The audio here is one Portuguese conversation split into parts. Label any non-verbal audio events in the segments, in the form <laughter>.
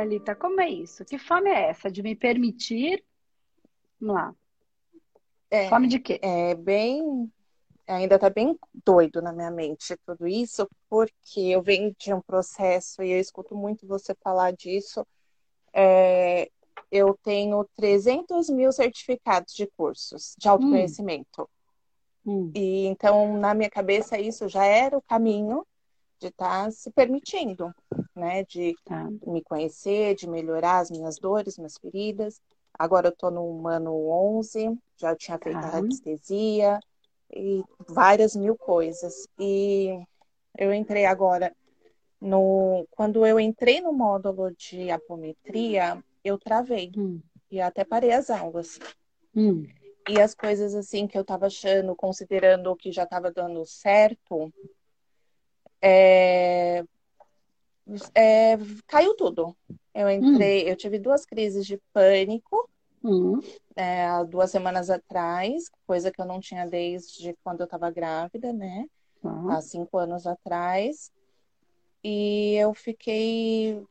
Thalita, como é isso? Que fome é essa de me permitir? Vamos lá. É, fome de quê? É bem. Ainda tá bem doido na minha mente tudo isso, porque eu venho de um processo e eu escuto muito você falar disso. É, eu tenho 300 mil certificados de cursos de autoconhecimento. Hum. Hum. E então, na minha cabeça, isso já era o caminho de estar tá se permitindo, né? De tá. me conhecer, de melhorar as minhas dores, minhas feridas. Agora eu tô no humano 11, já tinha feito tá. a radiestesia e várias mil coisas. E eu entrei agora no quando eu entrei no módulo de apometria, eu travei. Hum. E até parei as aulas. Hum. E as coisas assim que eu tava achando, considerando que já tava dando certo, é, é, caiu tudo. Eu entrei, hum. eu tive duas crises de pânico hum. é, duas semanas atrás, coisa que eu não tinha desde quando eu estava grávida, né? Hum. Há cinco anos atrás. E eu fiquei.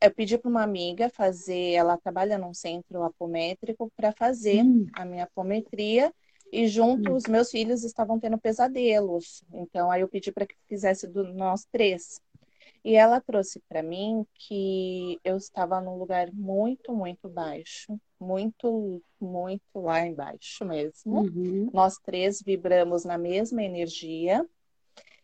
Eu pedi para uma amiga fazer, ela trabalha num centro apométrico, para fazer hum. a minha apometria e junto hum. os meus filhos estavam tendo pesadelos. Então aí eu pedi para que fizesse do nós três. E ela trouxe para mim que eu estava num lugar muito, muito baixo, muito, muito lá embaixo mesmo. Uhum. Nós três vibramos na mesma energia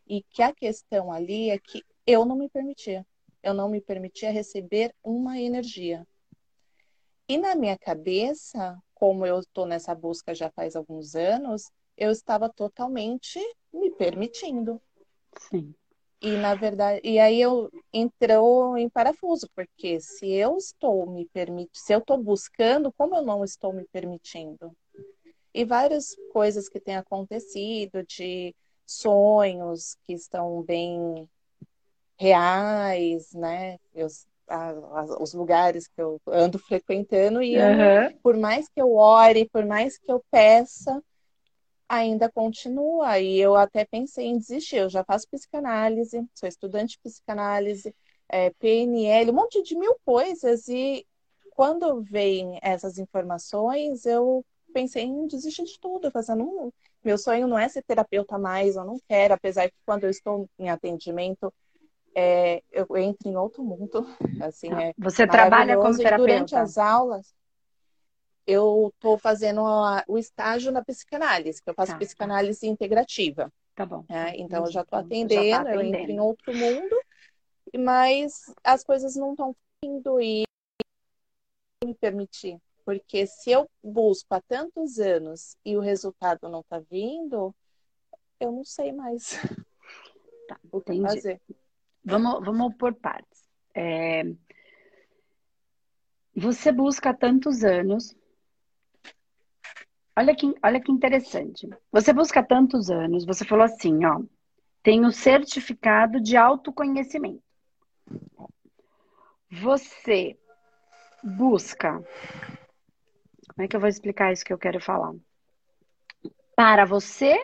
e que a questão ali é que eu não me permitia. Eu não me permitia receber uma energia. E na minha cabeça, como eu estou nessa busca já faz alguns anos, eu estava totalmente me permitindo. Sim. E na verdade, e aí eu entrou em parafuso, porque se eu estou me permitindo, se eu estou buscando, como eu não estou me permitindo? E várias coisas que têm acontecido, de sonhos que estão bem reais, né? Eu, os lugares que eu ando frequentando e uhum. eu, por mais que eu ore, por mais que eu peça, ainda continua. E eu até pensei em desistir. Eu já faço psicanálise, sou estudante de psicanálise, é, PNL, um monte de mil coisas. E quando vem essas informações, eu pensei em desistir de tudo, fazendo um... meu sonho não é ser terapeuta mais, eu não quero, apesar que quando eu estou em atendimento é, eu entro em outro mundo. <laughs> Assim, é Você trabalha como terapeuta? Durante as aulas, eu estou fazendo a, o estágio na psicanálise, que eu faço tá, psicanálise tá. integrativa. Tá bom. É, então, eu já estou atendendo, tá atendendo, eu entro em outro mundo, mas as coisas não estão indo e me permitir. Porque se eu busco há tantos anos e o resultado não está vindo, eu não sei mais <laughs> tá, o que entendi. fazer. Vamos, vamos por partes. É... Você busca há tantos anos. Olha que, olha que interessante. Você busca tantos anos, você falou assim, ó. Tenho certificado de autoconhecimento. Você busca. Como é que eu vou explicar isso que eu quero falar? Para você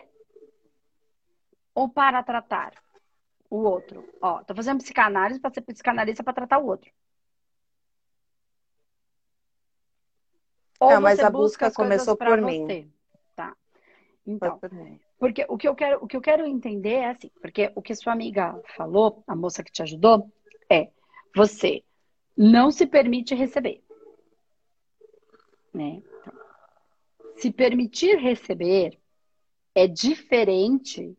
ou para tratar? o outro. Ó, tô fazendo psicanálise para ser psicanalista para tratar o outro. Ou Não, mas a busca começou por mim. Você. Tá. Então, porque o que eu quero, o que eu quero entender é assim, porque o que sua amiga falou, a moça que te ajudou, é você não se permite receber. Né? Então, se permitir receber é diferente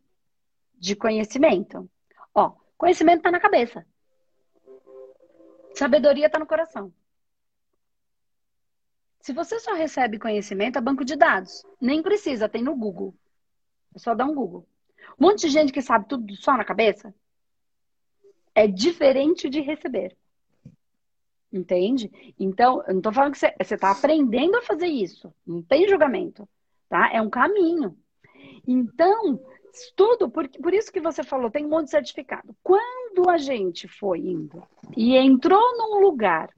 de conhecimento. Ó, conhecimento está na cabeça. Sabedoria está no coração. Se você só recebe conhecimento, é banco de dados. Nem precisa, tem no Google. É só dar um Google. Um monte de gente que sabe tudo só na cabeça é diferente de receber. Entende? Então, eu não estou falando que você está aprendendo a fazer isso. Não tem julgamento. Tá? É um caminho. Então, tudo, por, por isso que você falou, tem um monte de certificado. Quando a gente foi indo e entrou num lugar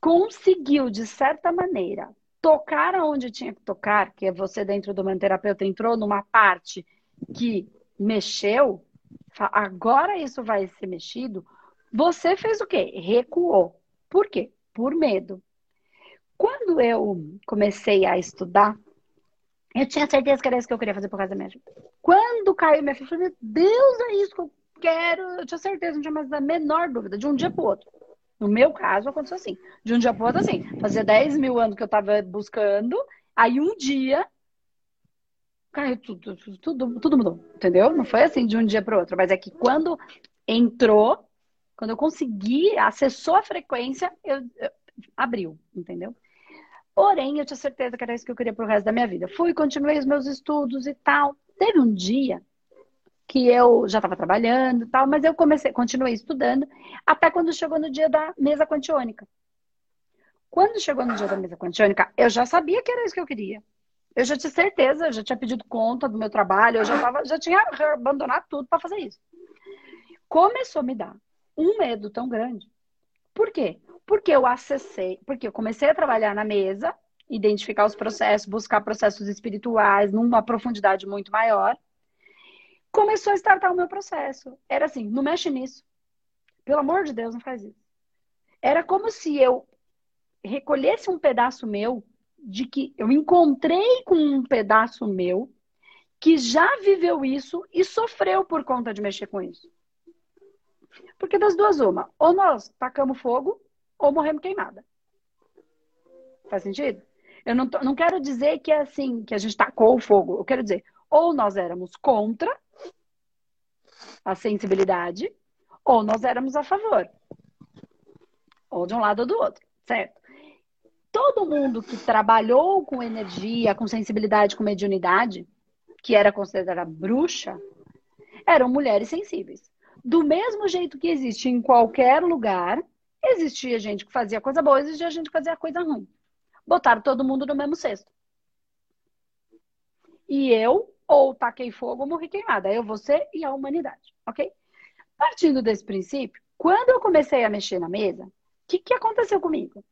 conseguiu, de certa maneira, tocar aonde tinha que tocar, que é você dentro do meu terapeuta entrou numa parte que mexeu, agora isso vai ser mexido, Você fez o quê? Recuou. Por quê? Por medo. Quando eu comecei a estudar, eu tinha certeza que era isso que eu queria fazer por causa da minha. Quando caiu minha falei, meu Deus, é isso que eu quero. Eu tinha certeza, não tinha mais a menor dúvida, de um dia para o outro. No meu caso, aconteceu assim. De um dia para outro, assim. Fazia 10 mil anos que eu estava buscando, aí um dia caiu tudo, tudo, tudo mudou, entendeu? Não foi assim de um dia para o outro, mas é que quando entrou, quando eu consegui, acessou a frequência, eu, eu abriu, entendeu? Porém, eu tinha certeza que era isso que eu queria pro resto da minha vida. Fui, continuei os meus estudos e tal. Teve um dia que eu já estava trabalhando tal, mas eu comecei, continuei estudando, até quando chegou no dia da mesa quantiônica. Quando chegou no dia da mesa quantiônica, eu já sabia que era isso que eu queria. Eu já tinha certeza, eu já tinha pedido conta do meu trabalho, eu já, tava, já tinha abandonado tudo para fazer isso. Começou a me dar um medo tão grande. Por quê? Porque eu acessei, porque eu comecei a trabalhar na mesa, identificar os processos, buscar processos espirituais numa profundidade muito maior. Começou a startar o meu processo. Era assim, não mexe nisso. Pelo amor de Deus, não faz isso. Era como se eu recolhesse um pedaço meu de que eu encontrei com um pedaço meu que já viveu isso e sofreu por conta de mexer com isso. Porque das duas, uma, ou nós tacamos fogo ou morremos queimada. Faz sentido? Eu não, tô, não quero dizer que é assim, que a gente tacou o fogo. Eu quero dizer, ou nós éramos contra a sensibilidade, ou nós éramos a favor. Ou de um lado ou do outro, certo? Todo mundo que trabalhou com energia, com sensibilidade, com mediunidade, que era considerada bruxa, eram mulheres sensíveis. Do mesmo jeito que existe em qualquer lugar, existia gente que fazia coisa boa, existia gente que fazia coisa ruim. Botaram todo mundo no mesmo cesto. E eu, ou taquei fogo ou morri queimada. Eu, você e a humanidade, ok? Partindo desse princípio, quando eu comecei a mexer na mesa, o que, que aconteceu comigo?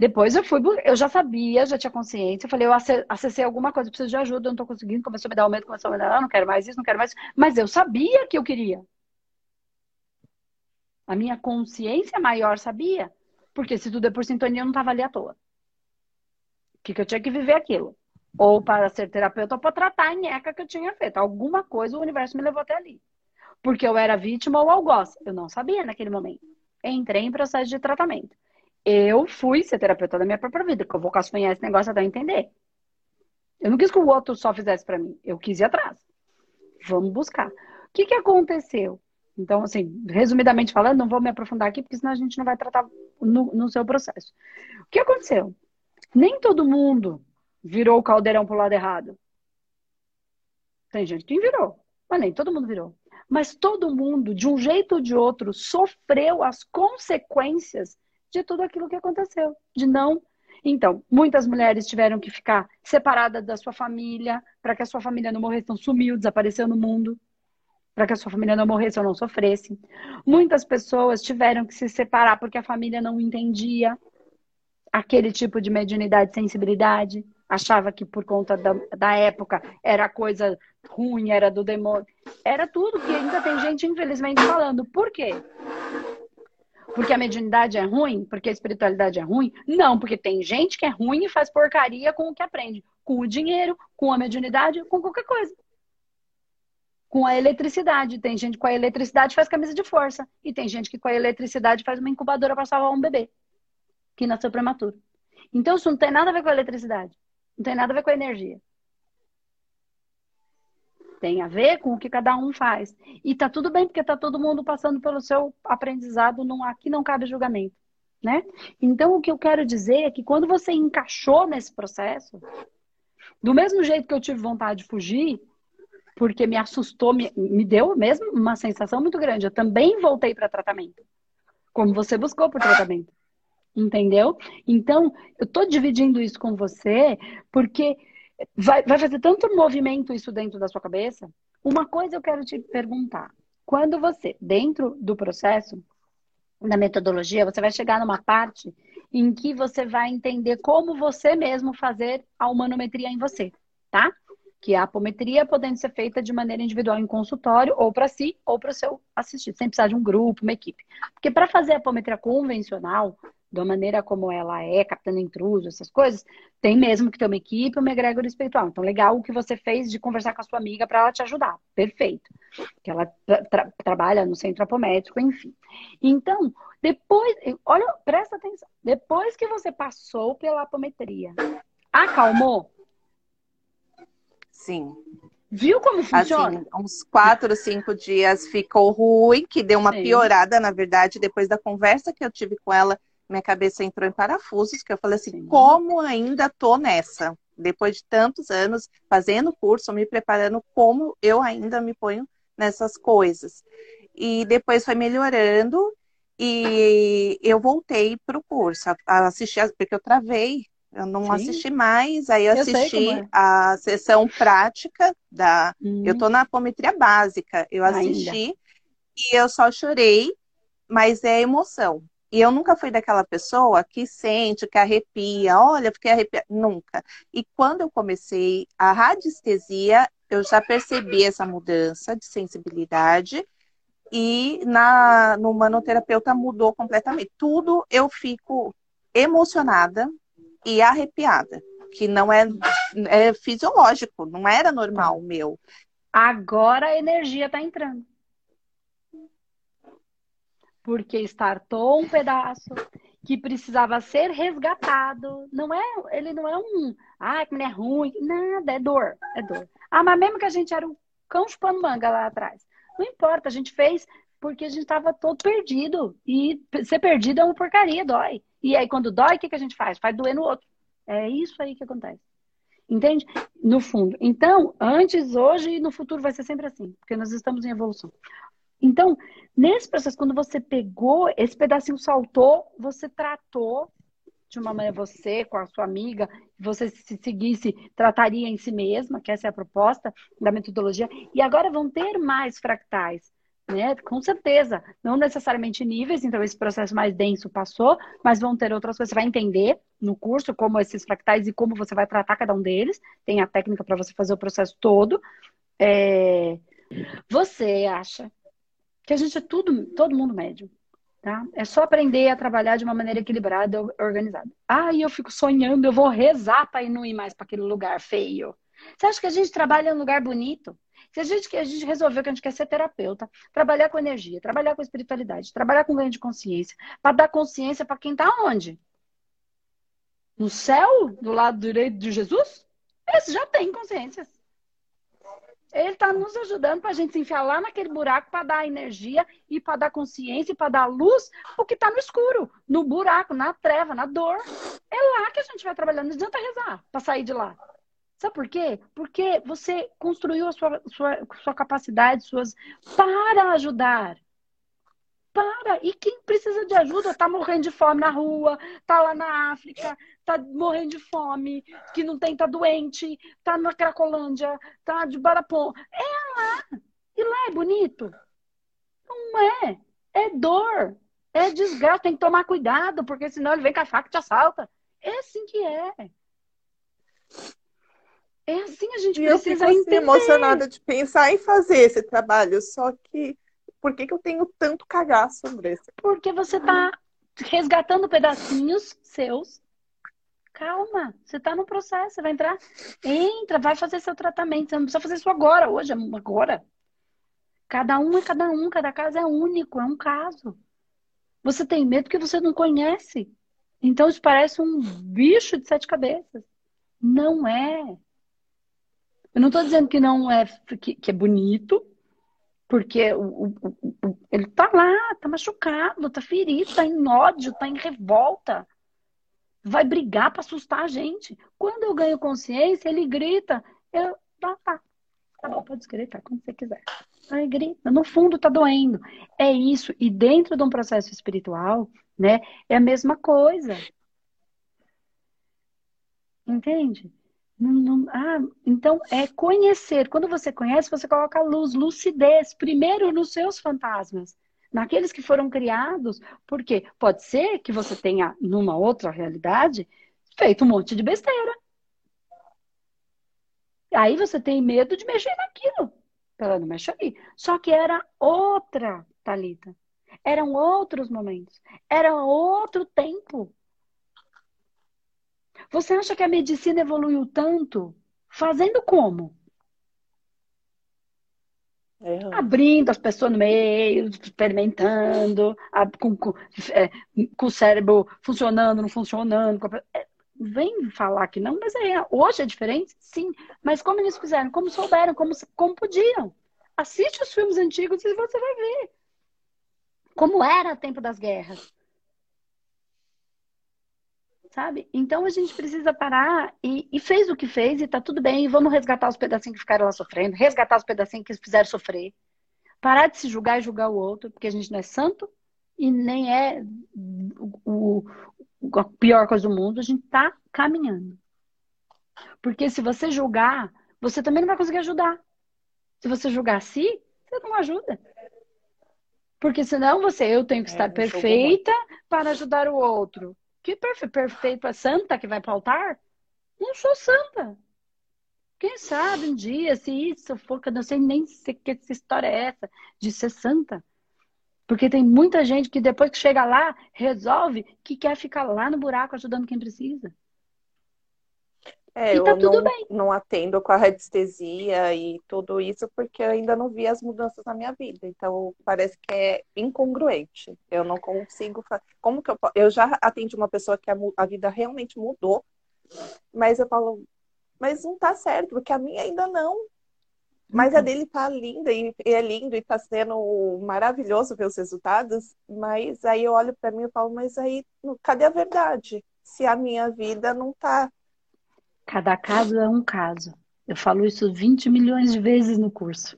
Depois eu fui, eu já sabia, já tinha consciência. Eu falei, eu acessei alguma coisa, preciso de ajuda, eu não tô conseguindo. Começou a me dar o medo, começou a me dar, ah, não quero mais isso, não quero mais isso. Mas eu sabia que eu queria. A minha consciência maior sabia. Porque se tudo é por sintonia, eu não estava ali à toa. O que, que eu tinha que viver aquilo? Ou para ser terapeuta, ou para tratar a nheca que eu tinha feito. Alguma coisa o universo me levou até ali. Porque eu era vítima ou algoz. Eu não sabia naquele momento. Entrei em processo de tratamento. Eu fui ser terapeuta da minha própria vida, que eu vou castanhar esse negócio até entender. Eu não quis que o outro só fizesse para mim. Eu quis ir atrás. Vamos buscar. O que, que aconteceu? Então, assim, resumidamente falando, não vou me aprofundar aqui, porque senão a gente não vai tratar no, no seu processo. O que aconteceu? Nem todo mundo virou o caldeirão pro lado errado. Tem gente que virou, mas nem todo mundo virou. Mas todo mundo, de um jeito ou de outro, sofreu as consequências de tudo aquilo que aconteceu, de não. Então, muitas mulheres tiveram que ficar separadas da sua família, para que a sua família não morresse, então sumiu, desapareceu no mundo para que a sua família não morresse ou não sofresse. Muitas pessoas tiveram que se separar porque a família não entendia aquele tipo de mediunidade, sensibilidade, achava que por conta da, da época era coisa ruim, era do demônio. Era tudo que ainda tem gente, infelizmente, falando. Por quê? Porque a mediunidade é ruim? Porque a espiritualidade é ruim? Não, porque tem gente que é ruim e faz porcaria com o que aprende. Com o dinheiro, com a mediunidade, com qualquer coisa com a eletricidade. Tem gente que com a eletricidade faz camisa de força. E tem gente que com a eletricidade faz uma incubadora para salvar um bebê que nasceu prematuro. Então isso não tem nada a ver com a eletricidade. Não tem nada a ver com a energia. Tem a ver com o que cada um faz. E tá tudo bem, porque tá todo mundo passando pelo seu aprendizado. Não, aqui não cabe julgamento. Né? Então, o que eu quero dizer é que quando você encaixou nesse processo, do mesmo jeito que eu tive vontade de fugir, porque me assustou, me, me deu mesmo uma sensação muito grande. Eu também voltei para tratamento, como você buscou por tratamento. Entendeu? Então, eu estou dividindo isso com você porque vai, vai fazer tanto movimento isso dentro da sua cabeça. Uma coisa eu quero te perguntar. Quando você, dentro do processo, da metodologia, você vai chegar numa parte em que você vai entender como você mesmo fazer a humanometria em você, tá? que é a apometria podendo ser feita de maneira individual em consultório, ou para si, ou para o seu assistido, sem precisar de um grupo, uma equipe. Porque para fazer a apometria convencional, da maneira como ela é, captando intruso, essas coisas, tem mesmo que ter uma equipe, uma egrégora espiritual. Então, legal o que você fez de conversar com a sua amiga para ela te ajudar. Perfeito. Que ela tra trabalha no centro apométrico, enfim. Então, depois, olha, presta atenção. Depois que você passou pela apometria, acalmou? Sim. Viu como funciona? Assim, uns quatro, cinco dias ficou ruim, que deu uma Sim. piorada, na verdade, depois da conversa que eu tive com ela minha cabeça entrou em parafusos, que eu falei assim, Sim. como ainda tô nessa? Depois de tantos anos fazendo curso, me preparando, como eu ainda me ponho nessas coisas. E depois foi melhorando e eu voltei para o curso a assistir, porque eu travei, eu não Sim. assisti mais, aí eu, eu assisti é. a sessão prática da. Hum. Eu tô na apometria básica, eu assisti ainda. e eu só chorei, mas é emoção. E eu nunca fui daquela pessoa que sente, que arrepia, olha, fiquei arrepiada, nunca. E quando eu comecei a radiestesia, eu já percebi essa mudança de sensibilidade e na no manoterapeuta mudou completamente. Tudo eu fico emocionada e arrepiada, que não é, é fisiológico, não era normal o meu. Agora a energia está entrando porque startou um pedaço que precisava ser resgatado. Não é, ele não é um, ah, que mulher ruim, nada, é dor, é dor. Ah, mas mesmo que a gente era um cão chupando manga lá atrás. Não importa, a gente fez porque a gente estava todo perdido. E ser perdido é uma porcaria, dói. E aí, quando dói, o que, que a gente faz? Faz doer no outro. É isso aí que acontece. Entende? No fundo. Então, antes, hoje e no futuro vai ser sempre assim, porque nós estamos em evolução. Então, nesse processo, quando você pegou, esse pedacinho saltou, você tratou de uma maneira, você com a sua amiga, você se seguisse, trataria em si mesma, que essa é a proposta da metodologia, e agora vão ter mais fractais. Né? Com certeza, não necessariamente níveis, então esse processo mais denso passou, mas vão ter outras coisas. Você vai entender no curso como esses fractais e como você vai tratar cada um deles. Tem a técnica para você fazer o processo todo. É... Você acha que a gente é tudo, todo mundo médio. Tá? É só aprender a trabalhar de uma maneira equilibrada e organizada. Ah, e eu fico sonhando, eu vou rezar para não ir mais para aquele lugar feio. Você acha que a gente trabalha em um lugar bonito? Se a gente, a gente resolveu que a gente quer ser terapeuta, trabalhar com energia, trabalhar com espiritualidade, trabalhar com ganho de consciência, para dar consciência para quem está onde? No céu, do lado direito de Jesus? Esse já tem consciências. Ele está nos ajudando para a gente se enfiar lá naquele buraco para dar energia e para dar consciência e para dar luz o que está no escuro, no buraco, na treva, na dor. É lá que a gente vai trabalhando. Não adianta rezar para sair de lá. Sabe por quê? Porque você construiu a sua, sua, sua capacidade suas para ajudar. Para! E quem precisa de ajuda está morrendo de fome na rua, está lá na África, está morrendo de fome, que não tem, está doente, está na Cracolândia, está de Barapom. É lá! E lá é bonito? Não é. É dor. É desgaste. Tem que tomar cuidado, porque senão ele vem com a faca e te assalta. É assim que é. É assim a gente e precisa eu fico, assim, emocionada de pensar em fazer esse trabalho, só que por que, que eu tenho tanto cagaço, Andressa? Porque você está resgatando pedacinhos seus. Calma, você está no processo, você vai entrar. Entra, vai fazer seu tratamento. Você não precisa fazer isso agora, hoje, agora. Cada um é cada um, cada caso é único, é um caso. Você tem medo porque você não conhece. Então isso parece um bicho de sete cabeças. Não é. Eu não estou dizendo que não é que, que é bonito, porque o, o, o, ele tá lá, tá machucado, tá ferido, tá em ódio, tá em revolta. Vai brigar para assustar a gente. Quando eu ganho consciência, ele grita. Eu, tá, tá. Tá bom, pode gritar quando você quiser. Aí grita. No fundo tá doendo. É isso. E dentro de um processo espiritual, né, é a mesma coisa. Entende? Não, não, ah, então é conhecer. Quando você conhece, você coloca luz, lucidez, primeiro nos seus fantasmas, naqueles que foram criados, porque pode ser que você tenha, numa outra realidade, feito um monte de besteira. Aí você tem medo de mexer naquilo. Ela não mexe aí. Só que era outra Talita. Eram outros momentos. Era outro tempo. Você acha que a medicina evoluiu tanto? Fazendo como? Abrindo as pessoas no meio, experimentando, com, com, é, com, o cérebro funcionando, não funcionando. É, vem falar que não, mas é, hoje é diferente? Sim. Mas como eles fizeram? Como souberam? Como, como podiam? Assiste os filmes antigos e você vai ver. Como era o tempo das guerras sabe? Então a gente precisa parar e, e, fez o que fez e tá tudo bem. E vamos resgatar os pedacinhos que ficaram lá sofrendo, resgatar os pedacinhos que fizeram sofrer. Parar de se julgar e julgar o outro, porque a gente não é santo e nem é o, o a pior coisa do mundo. A gente tá caminhando. Porque se você julgar, você também não vai conseguir ajudar. Se você julgar a si, você não ajuda. Porque senão você, eu tenho que é, estar perfeita para ajudar o outro. Que perfeito, perfeito santa que vai para o altar? Não sou santa. Quem sabe um dia, se isso for, que eu não sei nem se que história é essa de ser santa. Porque tem muita gente que depois que chega lá, resolve que quer ficar lá no buraco ajudando quem precisa. É, e tá eu tudo não, bem. não atendo com a radiestesia e tudo isso porque eu ainda não vi as mudanças na minha vida. Então parece que é incongruente. Eu não consigo. Como que eu Eu já atendi uma pessoa que a, a vida realmente mudou, mas eu falo, mas não tá certo, porque a minha ainda não. Mas a uhum. dele tá linda e é lindo e tá sendo maravilhoso ver os resultados. Mas aí eu olho para mim e falo, mas aí cadê a verdade? Se a minha vida não tá Cada caso é um caso. Eu falo isso 20 milhões de vezes no curso.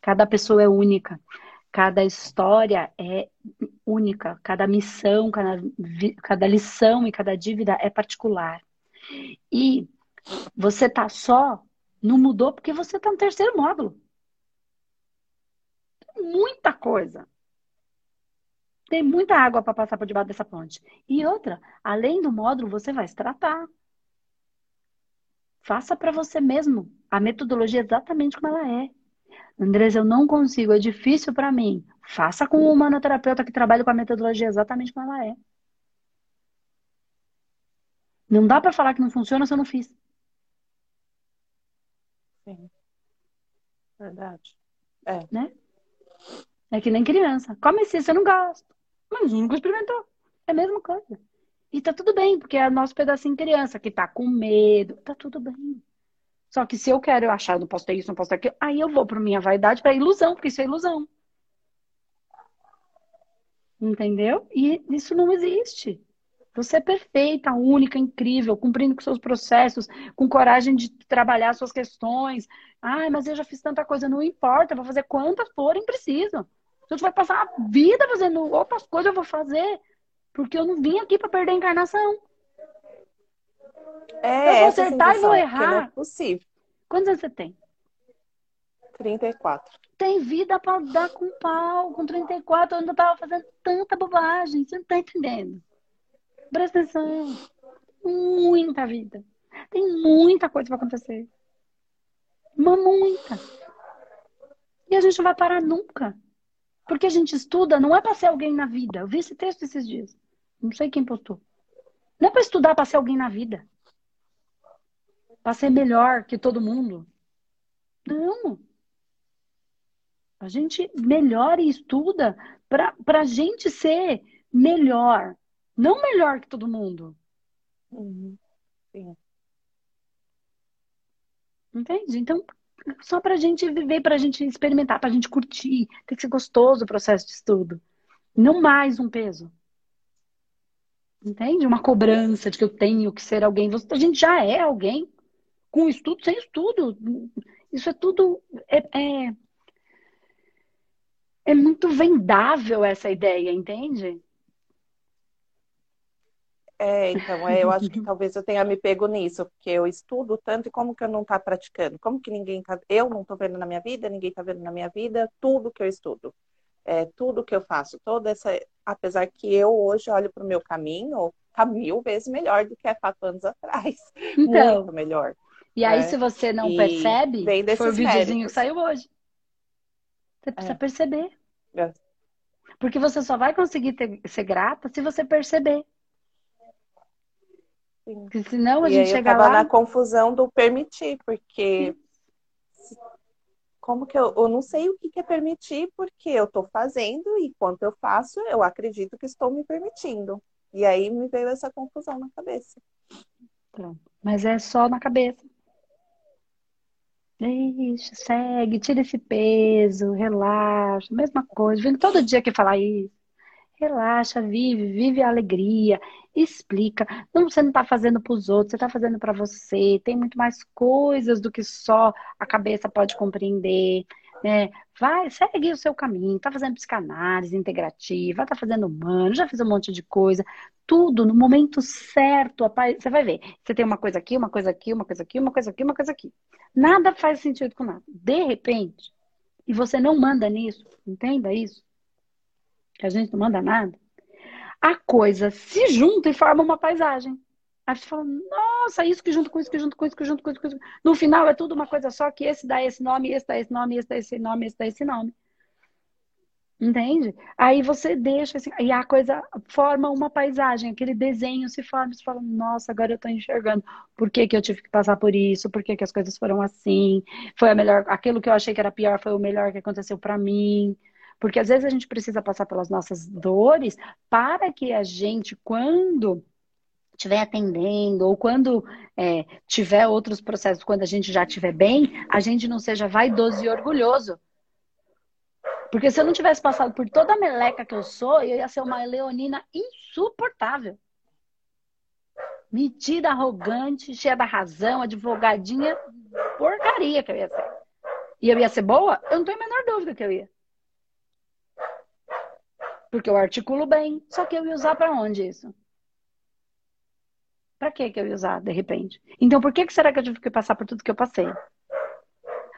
Cada pessoa é única. Cada história é única. Cada missão, cada, cada lição e cada dívida é particular. E você tá só, não mudou porque você tá no terceiro módulo. Muita coisa. Tem muita água para passar por debaixo dessa ponte. E outra, além do módulo, você vai se tratar. Faça para você mesmo. A metodologia é exatamente como ela é. Andresa, eu não consigo, é difícil para mim. Faça com um humanoterapeuta que trabalha com a metodologia exatamente como ela é. Não dá para falar que não funciona se eu não fiz. Sim. Verdade. É. Né? É que nem criança. Come isso, você não gosta. Mas nunca experimentou. É a mesma coisa. E tá tudo bem, porque é nosso pedacinho criança que tá com medo, tá tudo bem. Só que se eu quero achar, eu não posso ter isso, não posso ter aquilo, aí eu vou para minha vaidade, para ilusão, porque isso é ilusão. Entendeu? E isso não existe. Você é perfeita, única, incrível, cumprindo com seus processos, com coragem de trabalhar suas questões. Ai, mas eu já fiz tanta coisa, não importa, vou fazer quantas forem preciso. Se você vai passar a vida fazendo outras coisas, eu vou fazer. Porque eu não vim aqui para perder a encarnação. É, eu vou acertar e vou errar. Não é possível. Quantos anos você tem? 34. Tem vida para dar com pau. Com 34 eu ainda tava fazendo tanta bobagem. Você não tá entendendo. Presta atenção. Muita vida. Tem muita coisa para acontecer. Uma muita. E a gente não vai parar nunca. Porque a gente estuda, não é para ser alguém na vida. Eu vi esse texto esses dias. Não sei quem postou. Não é para estudar para ser alguém na vida. Para ser melhor que todo mundo. Não. A gente melhora e estuda para a gente ser melhor. Não melhor que todo mundo. Uhum. Sim. Entende? Então, só pra gente viver, pra gente experimentar, pra gente curtir. Tem que ser gostoso o processo de estudo. Não mais um peso. Entende? Uma cobrança de que eu tenho que ser alguém. A gente já é alguém. Com estudo, sem estudo. Isso é tudo. É, é, é muito vendável essa ideia, entende? É, então, é, eu acho que talvez eu tenha me pego nisso, porque eu estudo tanto e como que eu não tá praticando? Como que ninguém tá, eu não tô vendo na minha vida, ninguém tá vendo na minha vida, tudo que eu estudo, é, tudo que eu faço, toda essa, apesar que eu hoje olho para o meu caminho, tá mil vezes melhor do que há quatro anos atrás, <laughs> então, muito melhor. E aí, é. se você não e percebe, foi o videozinho que saiu hoje. Você precisa é. perceber. É. Porque você só vai conseguir ter, ser grata se você perceber. Sim. Porque senão a e gente chega lá. na confusão do permitir, porque. Sim. Como que eu, eu não sei o que é permitir, porque eu estou fazendo e enquanto eu faço, eu acredito que estou me permitindo. E aí me veio essa confusão na cabeça. Pronto. Mas é só na cabeça. Deixa, segue, tira esse peso, relaxa, mesma coisa. Vem todo dia que falar isso. Relaxa, vive, vive a alegria, explica. Não, você não está fazendo para os outros, você está fazendo para você. Tem muito mais coisas do que só a cabeça pode compreender. Né? Vai, segue o seu caminho. Está fazendo psicanálise integrativa, está fazendo humano, já fez um monte de coisa tudo no momento certo. Você vai ver. Você tem uma coisa aqui, uma coisa aqui, uma coisa aqui, uma coisa aqui, uma coisa aqui. Nada faz sentido com nada. De repente, e você não manda nisso, entenda isso, que a gente não manda nada, a coisa se junta e forma uma paisagem. Aí você fala, nossa, isso que junto com isso, que junto com isso, que junto com isso, junto com isso. No final é tudo uma coisa só, que esse dá esse nome, esse dá esse nome, esse dá esse nome, esse dá esse nome. Entende? Aí você deixa assim, e a coisa forma uma paisagem, aquele desenho se forma, você fala, nossa, agora eu tô enxergando por que, que eu tive que passar por isso, por que, que as coisas foram assim, foi a melhor, aquilo que eu achei que era pior foi o melhor que aconteceu para mim. Porque às vezes a gente precisa passar pelas nossas dores para que a gente, quando estiver atendendo, ou quando é, tiver outros processos, quando a gente já estiver bem, a gente não seja vaidoso e orgulhoso porque se eu não tivesse passado por toda a meleca que eu sou, eu ia ser uma leonina insuportável. Metida, arrogante, cheia da razão, advogadinha, porcaria que eu ia ser. E eu ia ser boa? Eu não tenho a menor dúvida que eu ia. Porque eu articulo bem. Só que eu ia usar para onde isso? Para que eu ia usar, de repente? Então, por que, que será que eu tive que passar por tudo que eu passei?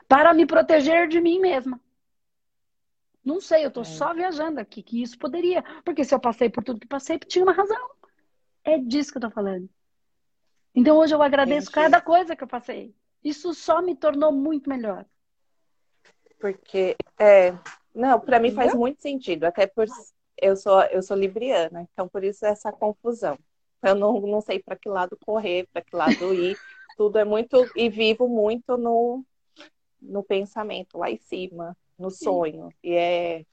Para me proteger de mim mesma. Não sei, eu tô é. só viajando aqui, que isso poderia. Porque se eu passei por tudo que passei, tinha uma razão. É disso que eu tô falando. Então hoje eu agradeço Entendi. cada coisa que eu passei. Isso só me tornou muito melhor. Porque, é, não, para mim faz muito sentido, até por eu sou eu sou libriana, então por isso essa confusão. Eu não, não sei para que lado correr, para que lado ir. <laughs> Tudo é muito e vivo muito no no pensamento lá em cima no sonho. E é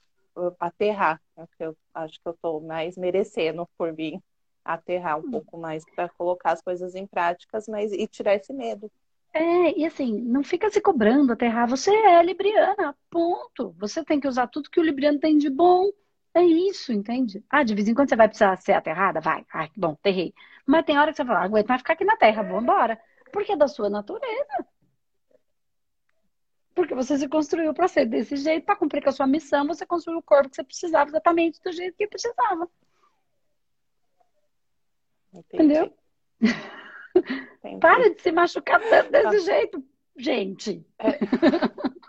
aterrar. É eu acho que eu estou mais merecendo por vir aterrar um hum. pouco mais para colocar as coisas em práticas, mas e tirar esse medo. É, e assim, não fica se cobrando aterrar. Você é libriana, ponto. Você tem que usar tudo que o libriano tem de bom. É isso, entende? Ah, de vez em quando você vai precisar ser aterrada? Vai. Ai, que bom, terrei. Mas tem hora que você fala, aguenta mais ficar aqui na terra, vamos embora. Porque é da sua natureza. Porque você se construiu para ser desse jeito, para cumprir com a sua missão, você construiu o corpo que você precisava exatamente do jeito que precisava. Entendi. Entendeu? Entendi. <laughs> Para de se machucar tanto desse tá. jeito, gente. É. <laughs>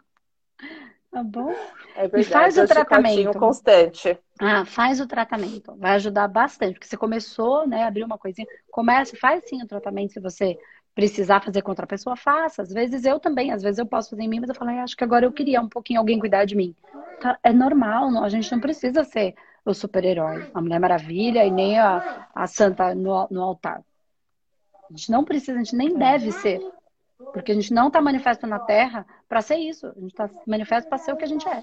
tá bom? É verdade, e faz o tratamento constante. Ah, faz o tratamento. Vai ajudar bastante, porque você começou, né, abriu uma coisinha. Comece, faz sim o tratamento se você precisar fazer contra a pessoa, faça. Às vezes eu também, às vezes eu posso fazer em mim, mas eu falo, acho que agora eu queria um pouquinho alguém cuidar de mim. Tá, é normal, não, a gente não precisa ser o super-herói, a Mulher Maravilha e nem a, a Santa no, no altar. A gente não precisa, a gente nem deve ser. Porque a gente não está manifesto na Terra para ser isso. A gente está manifesto para ser o que a gente é.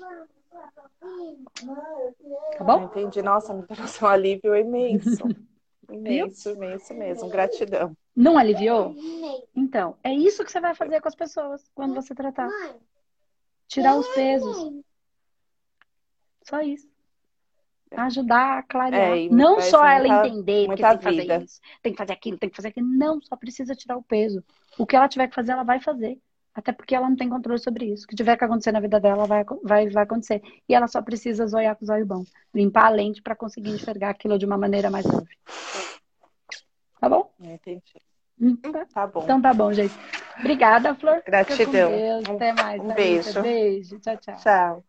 Tá bom? Entendi. Nossa, me trouxe um alívio imenso. <laughs> Imenso, imenso mesmo. Gratidão. Não aliviou? Então, é isso que você vai fazer com as pessoas quando você tratar. Tirar os pesos. Só isso. Ajudar a clarear. É, não só ela muita, entender que tem que fazer vida. isso, tem que fazer aquilo, tem que fazer aquilo. Não, só precisa tirar o peso. O que ela tiver que fazer, ela vai fazer. Até porque ela não tem controle sobre isso. O que tiver que acontecer na vida dela vai, vai, vai acontecer. E ela só precisa zoiar com os olhos bons. Limpar a lente para conseguir enxergar aquilo de uma maneira mais leve. Tá bom? Entendi. Hum, tá bom. Então tá bom, gente. Obrigada, Flor. Gratidão. Até mais. Um beijo. Beijo. Tchau, tchau. Tchau.